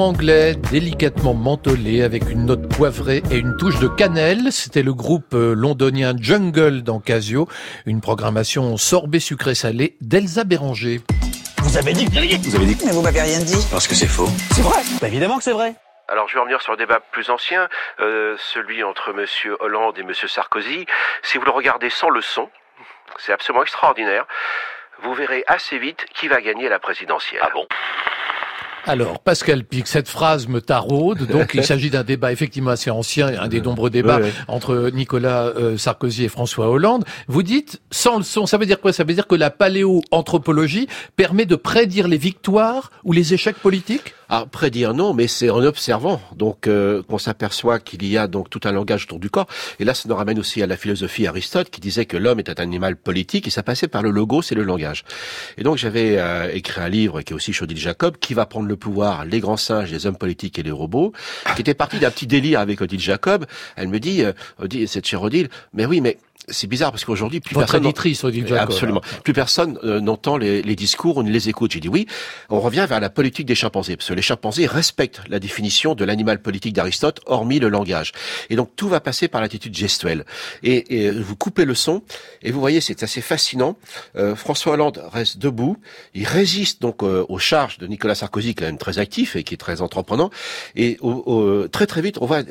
Anglais délicatement mentholé avec une note poivrée et une touche de cannelle. C'était le groupe euh, londonien Jungle dans Casio. Une programmation sorbet sucré salé d'Elsa Béranger. Vous avez dit que vous avez dit. Vous avez dit Mais vous m'avez rien dit. Parce que c'est faux. C'est vrai. Bah évidemment que c'est vrai. Alors je vais revenir sur un débat plus ancien, euh, celui entre Monsieur Hollande et Monsieur Sarkozy. Si vous le regardez sans le son, c'est absolument extraordinaire. Vous verrez assez vite qui va gagner la présidentielle. Ah bon? Alors, Pascal Pic, cette phrase me taraude. Donc, il s'agit d'un débat effectivement assez ancien, un des nombreux débats entre Nicolas euh, Sarkozy et François Hollande. Vous dites, sans le son, ça veut dire quoi? Ça veut dire que la paléoanthropologie permet de prédire les victoires ou les échecs politiques? Ah, prédire non, mais c'est en observant donc euh, qu'on s'aperçoit qu'il y a donc tout un langage autour du corps. Et là, ça nous ramène aussi à la philosophie Aristote qui disait que l'homme était un animal politique et ça passait par le logo, c'est le langage. Et donc j'avais euh, écrit un livre qui est aussi chez Odile Jacob, qui va prendre le pouvoir, les grands singes, les hommes politiques et les robots, qui était parti d'un petit délire avec Odile Jacob. Elle me dit, euh, Odile, cette chère Odile, mais oui, mais c'est bizarre parce qu'aujourd'hui plus Votre personne éditrice, Odile Jacob, absolument plus personne euh, n'entend les, les discours ou ne les écoute. J'ai dit oui. On revient vers la politique des chimpanzés parce que les chimpanzés respectent la définition de l'animal politique d'Aristote, hormis le langage. Et donc tout va passer par l'attitude gestuelle. Et, et vous coupez le son et vous voyez c'est assez fascinant. Euh, François Hollande reste debout. Il résiste donc euh, aux charges de Nicolas Sarkozy, qui est quand même très actif et qui est très entreprenant. Et au- au- très très vite on voit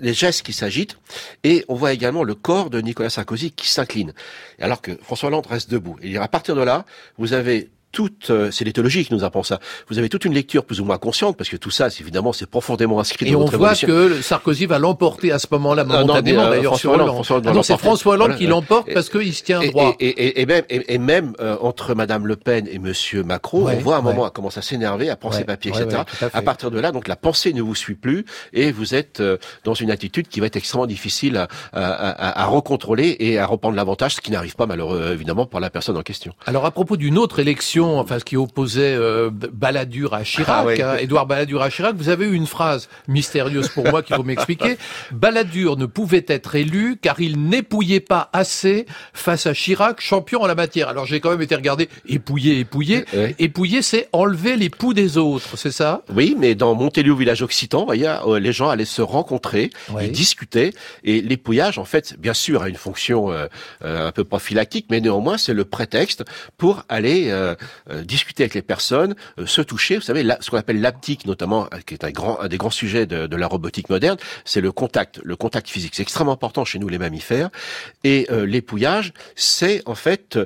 les gestes qui s'agitent et on voit également le corps de Nicolas Sarkozy qui s'incline. Alors que François Hollande reste debout. Et à partir de là, vous avez toute, euh, c'est l'éthologie qui nous apprend ça. Vous avez toute une lecture plus ou moins consciente, parce que tout ça, évidemment, c'est profondément inscrit Et dans on notre voit évolution. que Sarkozy va l'emporter à ce moment-là non, momentanément, euh, d'ailleurs, sur Hollande, Hollande. François Hollande Ah va non, c'est. François Hollande Voilà. qui l'emporte parce qu'il se tient Et- droit. Et, et, et même, et, et même euh, entre Madame Le Pen et Monsieur Macron, Ouais, on voit à un moment, ouais. elle commence à s'énerver, à prendre ses papiers, etc. à partir de là, donc la pensée ne vous suit plus et vous êtes euh, dans une attitude qui va être extrêmement difficile à, à, à, à recontrôler et à reprendre l'avantage, ce qui n'arrive pas malheureux évidemment pour la personne en question. Alors à propos d'une autre élection, enfin ce qui opposait euh, Balladur à Chirac, Ah oui. hein, Édouard Balladur à Chirac, vous avez eu une phrase mystérieuse pour moi qu'il faut m'expliquer. *laughs* Balladur ne pouvait être élu car il n'épouillait pas assez face à Chirac, champion en la matière. Alors j'ai quand même été regarder épouiller, épouiller. Épouiller, c'est enlever les poux des autres, c'est ça? Oui, mais dans Montelieu, village occitan, voyez, euh, les gens allaient se rencontrer, Ouais. ils discutaient, et l'épouillage, en fait, bien sûr, a une fonction euh, euh, un peu prophylactique, mais néanmoins, c'est le prétexte pour aller euh, euh, discuter avec les personnes, euh, se toucher. Vous savez, là, ce qu'on appelle l'aptique, notamment, euh, qui est un, grand, un des grands sujets de, de la robotique moderne, c'est le contact, le contact physique. C'est extrêmement important chez nous, les mammifères. Et euh, l'épouillage, c'est en fait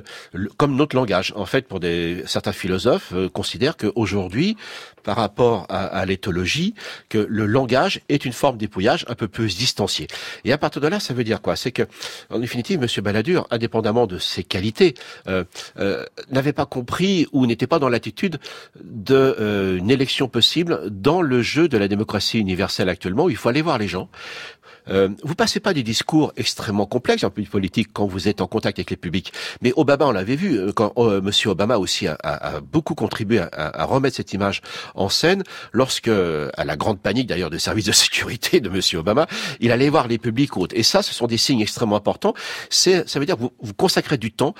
comme notre langage. En fait, pour des, certains philosophes considèrent qu'aujourd'hui, par rapport à, à l'éthologie, que le langage est une forme d'épouillage un peu plus distanciée. Et à partir de là, ça veut dire quoi? C'est que, en définitive, Monsieur Balladur, indépendamment de ses qualités, euh, euh, n'avait pas compris ou n'était pas dans l'attitude de euh, élection possible dans le jeu de la démocratie universelle actuellement. Il faut aller voir les gens. Euh, vous passez pas des discours extrêmement complexes en politique quand vous êtes en contact avec les publics. Mais Obama, on l'avait vu, euh, quand euh, Monsieur Obama aussi a, a- a beaucoup contribué à, à- remettre cette image en scène, lorsque, à la grande panique d'ailleurs des services de sécurité de Monsieur Obama, il allait voir les publics autres. Et ça, ce sont des signes extrêmement importants. Ça veut dire que vous, vous consacrez du temps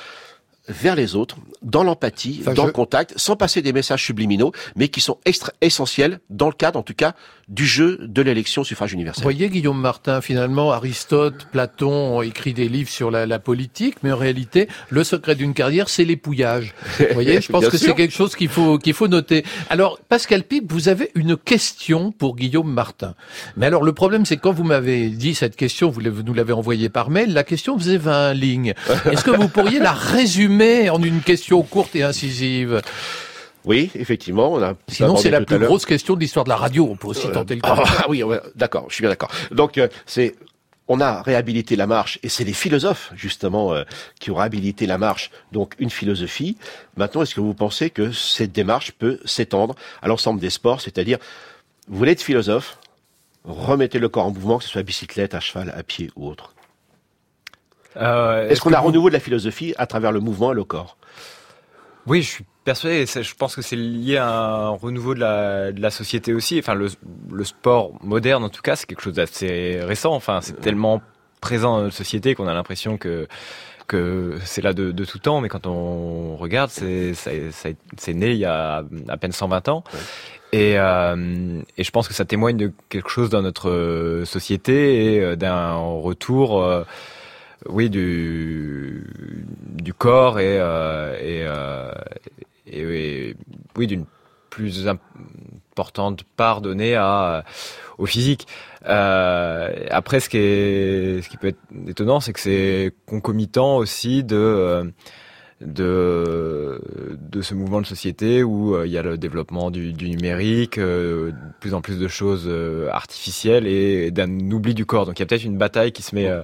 vers les autres, dans l'empathie, Enfin, dans je- le contact, sans passer des messages subliminaux, mais qui sont extra essentiels dans le cadre, en tout cas, du jeu de l'élection au suffrage Vous universel. voyez, Guillaume Martin, finalement, Aristote, Platon ont écrit des livres sur la, la politique, mais en réalité, le secret d'une carrière, c'est l'épouillage. Vous voyez, je *laughs* pense que c'est quelque chose qu'il faut qu'il faut noter. Alors, Pascal Pic, vous avez une question pour Guillaume Martin. Mais alors, le problème, c'est que quand vous m'avez dit cette question, vous nous l'avez envoyée par mail, la question faisait 20 lignes. *laughs* Est-ce que vous pourriez la résumer en une question courte et incisive Oui, effectivement, on a. Sinon, c'est la plus grosse question de l'histoire de la radio. On peut aussi tenter le coup. Ah oui, ouais, d'accord, je suis bien d'accord. Donc euh, c'est on a réhabilité la marche et c'est les philosophes justement euh, qui ont réhabilité la marche, donc une philosophie. Maintenant, est-ce que vous pensez que cette démarche peut s'étendre à l'ensemble des sports, c'est-à-dire vous voulez être philosophe, remettez le corps en mouvement, que ce soit à bicyclette, à cheval, à pied ou autre. Euh, Est-ce qu'on a vous- renouveau de la philosophie à travers le mouvement et le corps? Oui, je suis persuadé. et Je pense que c'est lié à un renouveau de la, de la société aussi. Enfin, le, le sport moderne, en tout cas, c'est quelque chose d'assez récent. Enfin, c'est tellement présent dans notre société qu'on a l'impression que que c'est là de, de tout temps, mais quand on regarde, c'est né il y a à peine 120 ans. Et, euh, et je pense que ça témoigne de quelque chose dans notre euh, société et d'un retour, euh, oui, du, du corps et, euh, euh, et, et- oui, d'une plus importante part donnée à, au physique. Euh, après, ce qui, est, ce qui peut être étonnant, c'est que c'est concomitant aussi de, euh, de, de ce mouvement de société où euh, il y a le développement du, du numérique, euh, de plus en plus de choses euh, artificielles et d'un oubli du corps. Donc il y a peut-être une bataille qui se met euh,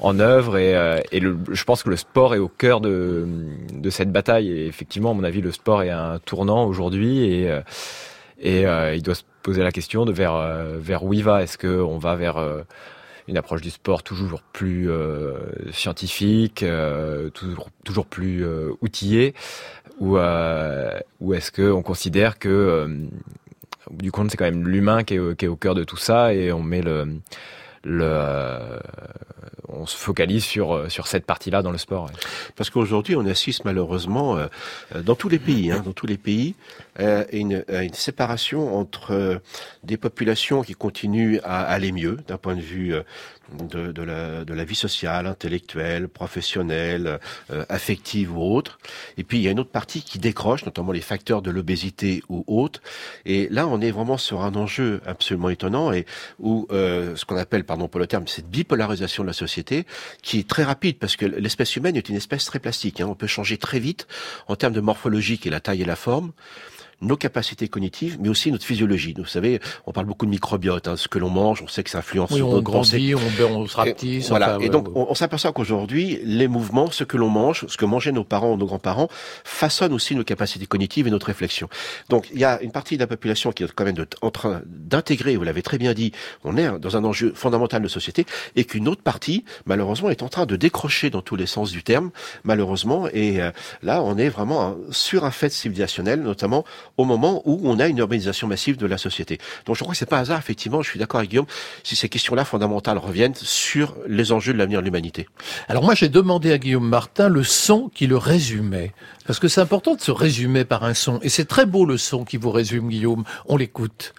en œuvre et, euh, et le- je pense que le sport est au cœur de, de cette bataille. Et effectivement, à mon avis, le sport est un tournant aujourd'hui et, euh, et euh, il doit se poser la question de vers, euh, vers où il va. Est-ce qu'on va vers une approche du sport toujours plus euh, scientifique, toujours, toujours plus outillée, ou, ou est-ce qu'on considère que, au du compte, c'est quand même l'humain qui est, qui est au cœur de tout ça et on met le, le, on se focalise sur euh, sur cette partie-là dans le sport. Parce qu'aujourd'hui, on assiste malheureusement euh, euh, dans tous les pays, hein, dans tous les pays, à une, séparation entre des populations qui continuent à aller mieux d'un point de vue de, la, vie sociale, intellectuelle, professionnelle, affective ou autre. Et puis il y a une autre partie qui décroche, notamment les facteurs de l'obésité ou autres. Et là, on est vraiment sur un enjeu absolument étonnant et où ce qu'on appelle, pardon pour le terme, cette bipolarisation de la société qui est très rapide parce que l'espèce humaine est une espèce très plastique. Hein. On peut changer très vite en termes de morphologie qui est la taille et la forme nos capacités cognitives, mais aussi notre physiologie. Vous savez, on parle beaucoup de microbiote, hein, ce que l'on mange, on sait que ça influence Oui, sur on notre pensée. grandit, on, on se rapetisse. Et, voilà. enfin, et donc, ouais. on, on s'aperçoit qu'aujourd'hui, les mouvements, ce que l'on mange, ce que mangeaient nos parents ou nos grands-parents, façonnent aussi nos capacités cognitives et notre réflexion. Donc, il y a une partie de la population qui est quand même de- en train d'intégrer, vous l'avez très bien dit, on est dans un enjeu fondamental de société, et qu'une autre partie, malheureusement, est en train de décrocher dans tous les sens du terme, malheureusement. Et euh, là, on est vraiment hein, sur un fait civilisationnel, notamment au moment où on a une urbanisation massive de la société. Donc, je crois que c'est pas hasard, effectivement, je suis d'accord avec Guillaume, si ces questions-là fondamentales reviennent sur les enjeux de l'avenir de l'humanité. Alors moi, j'ai demandé à Guillaume Martin le son qui le résumait. Parce que c'est important de se résumer par un son. Et c'est très beau le son qui vous résume, Guillaume. On l'écoute.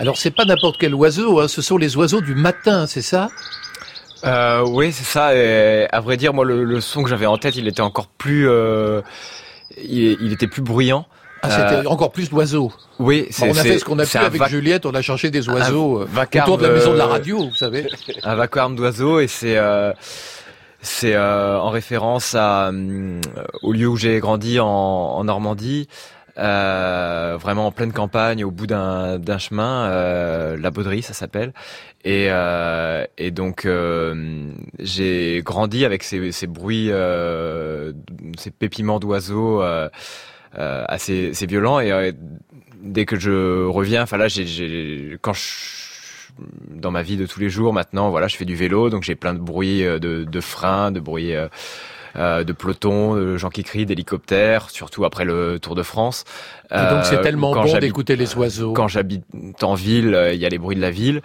Alors c'est pas n'importe quel oiseau, hein, ce sont les oiseaux du matin, c'est ça? Euh, oui, c'est ça. Et à vrai dire, moi, le, le son que j'avais en tête, il était encore plus, euh, il, il était plus bruyant. Ah, c'était Euh, encore plus d'oiseaux. Oui, Bon, c'est. on a fait ce qu'on a pu un avec Juliette, on a cherché des oiseaux euh, vacarme, autour de la maison de la euh, radio, vous savez. *laughs* un vacarme d'oiseaux et c'est euh, c'est euh, en référence à hum, au lieu où j'ai grandi en, en Normandie. Euh, vraiment en pleine campagne, au bout d'un d'un chemin, euh, la Bauderie, ça s'appelle. Et, euh, et donc euh, j'ai grandi avec ces, ces bruits, euh, ces pépiments d'oiseaux assez, assez violents. Et dès que je reviens, enfin là, j'ai, quand je dans ma vie de tous les jours maintenant, voilà, je fais du vélo, donc j'ai plein de bruits de, de freins, de bruits euh, de pelotons, de gens qui crient, d'hélicoptères, surtout après le Tour de France. Et donc c'est Euh, tellement bon d'écouter les oiseaux. Quand j'habite en ville, euh, il y a les bruits de la ville.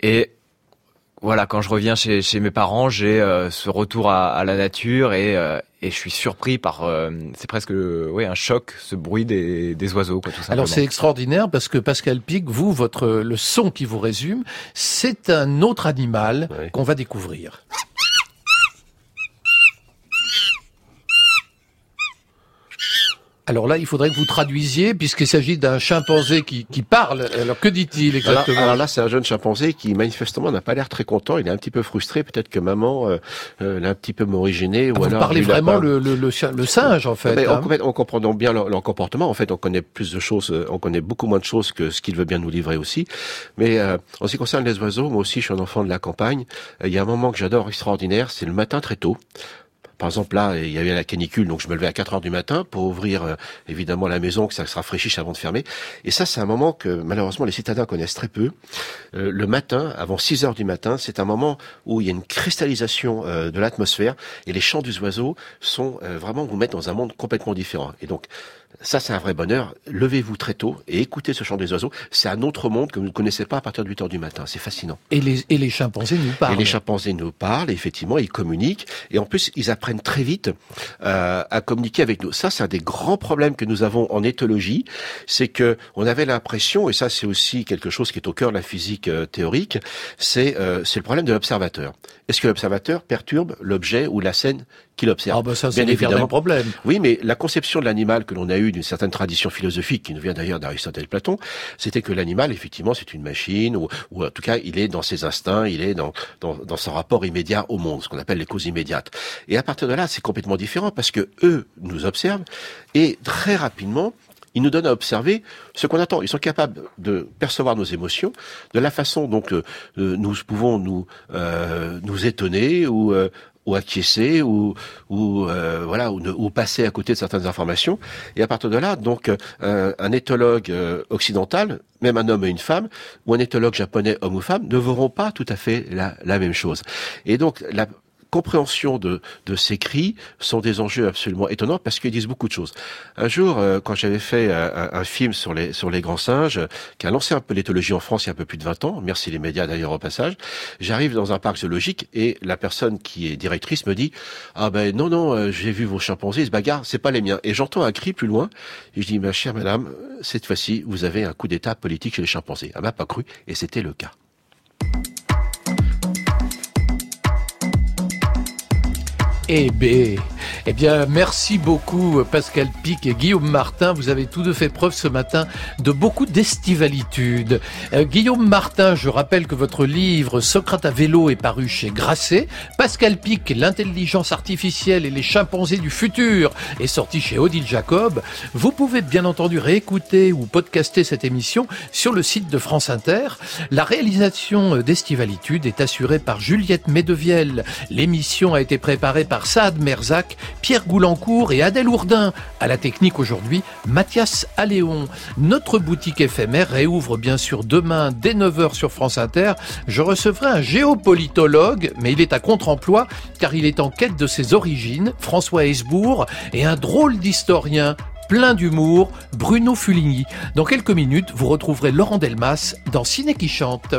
Et voilà, quand je reviens chez, chez mes parents, j'ai euh, ce retour à, à la nature et, euh, et je suis surpris par, euh, c'est presque euh, ouais, un choc, ce bruit des, des oiseaux, quoi, tout simplement. Alors c'est extraordinaire parce que Pascal Pic, vous, votre le son qui vous résume, c'est un autre animal qu'on va découvrir. Alors là, il faudrait que vous traduisiez, puisqu'il s'agit d'un chimpanzé qui, qui parle. Alors que dit-il exactement alors là, c'est un jeune chimpanzé qui manifestement n'a pas l'air très content. Il est un petit peu frustré. Peut-être que maman euh, euh, l'a un petit peu morigéné. ou Ah, Vous alors parlez vraiment le, le, le, singe, en fait. Mais hein. en, fait, en comprenant bien leur, leur comportement, en fait, on connaît plus de choses, euh, on connaît beaucoup moins de choses que ce qu'il veut bien nous livrer aussi. Mais euh, en ce qui concerne les oiseaux, moi aussi, je suis un enfant de la campagne. Euh, Il y a un moment que j'adore extraordinaire, c'est le matin très tôt. Par exemple, là, il y avait la canicule, donc je me levais à 4 heures du matin pour ouvrir euh, évidemment la maison, que ça se rafraîchisse avant de fermer. Et ça, c'est un moment que malheureusement les citadins connaissent très peu. Euh, le matin, avant 6 heures du matin, c'est un moment où il y a une cristallisation euh, de l'atmosphère et les chants des oiseaux sont euh, vraiment vous mettent dans un monde complètement différent. Et donc, ça, c'est un vrai bonheur. Levez-vous très tôt et écoutez ce chant des oiseaux. C'est un autre monde que vous ne connaissez pas à partir de 8 heures du matin. C'est fascinant. Et les, et les chimpanzés nous parlent. Et les chimpanzés nous parlent, effectivement, ils communiquent, et en plus, ils apprennent très vite euh, à communiquer avec nous. Ça, c'est un des grands problèmes que nous avons en éthologie, c'est que on avait l'impression, et ça, c'est aussi quelque chose qui est au cœur de la physique euh, théorique, c'est euh, c'est le problème de l'observateur. Est-ce que l'observateur perturbe l'objet ou la scène qu'il observe? Ah bah ça, c'est l'éternel problème. Oui, mais la conception de l'animal que l'on a eue d'une certaine tradition philosophique, qui nous vient d'ailleurs d'Aristote et Platon, c'était que l'animal, effectivement, c'est une machine, ou, ou en tout cas, il est dans ses instincts, il est dans, dans, dans son rapport immédiat au monde, ce qu'on appelle les causes immédiates. Et à partir de là, c'est complètement différent, parce que eux nous observent, et très rapidement, ils nous donnent à observer ce qu'on attend. Ils sont capables de percevoir nos émotions, de la façon dont euh, euh, nous pouvons nous euh, nous étonner ou euh, ou acquiescer ou ou euh, voilà ou, ne- ou passer à côté de certaines informations. Et à partir de là donc euh, un éthologue euh, occidental même un homme et une femme ou un éthologue japonais homme ou femme ne verront pas tout à fait la, la même chose. Et donc la compréhension de, de ces cris sont des enjeux absolument étonnants parce qu'ils disent beaucoup de choses. Un jour, euh, quand j'avais fait un, un, film sur les, sur les grands singes, qui a lancé un peu l'éthologie en France il y a un peu plus de 20 ans, merci les médias d'ailleurs au passage, j'arrive dans un parc zoologique et la personne qui est directrice me dit ah ben non non euh, j'ai vu vos chimpanzés ils se bagarrent c'est pas les miens et j'entends un cri plus loin et je dis ma chère madame cette fois-ci vous avez un coup d'état politique chez les chimpanzés elle m'a pas cru et c'était le cas Eh bien, eh bien, merci beaucoup Pascal Pic et Guillaume Martin. Vous avez tous deux fait preuve ce matin de beaucoup d'estivalitude. Euh, Guillaume Martin, je rappelle que votre livre Socrate à vélo est paru chez Grasset. Pascal Pic, l'intelligence artificielle et les chimpanzés du futur est sorti chez Odile Jacob. Vous pouvez bien entendu réécouter ou podcaster cette émission sur le site de France Inter. La réalisation d'Estivalitude est assurée par Juliette Medevielle. L'émission a été préparée par Saad Merzac, Pierre Goulancourt et Adèle Ourdin. À la technique aujourd'hui, Mathias Alléon. Notre boutique éphémère réouvre bien sûr demain dès 9h sur France Inter. Je recevrai un géopolitologue, mais il est à contre-emploi car il est en quête de ses origines, François Hesbourg, et un drôle d'historien plein d'humour, Bruno Fuligny. Dans quelques minutes, vous retrouverez Laurent Delmas dans Ciné qui chante.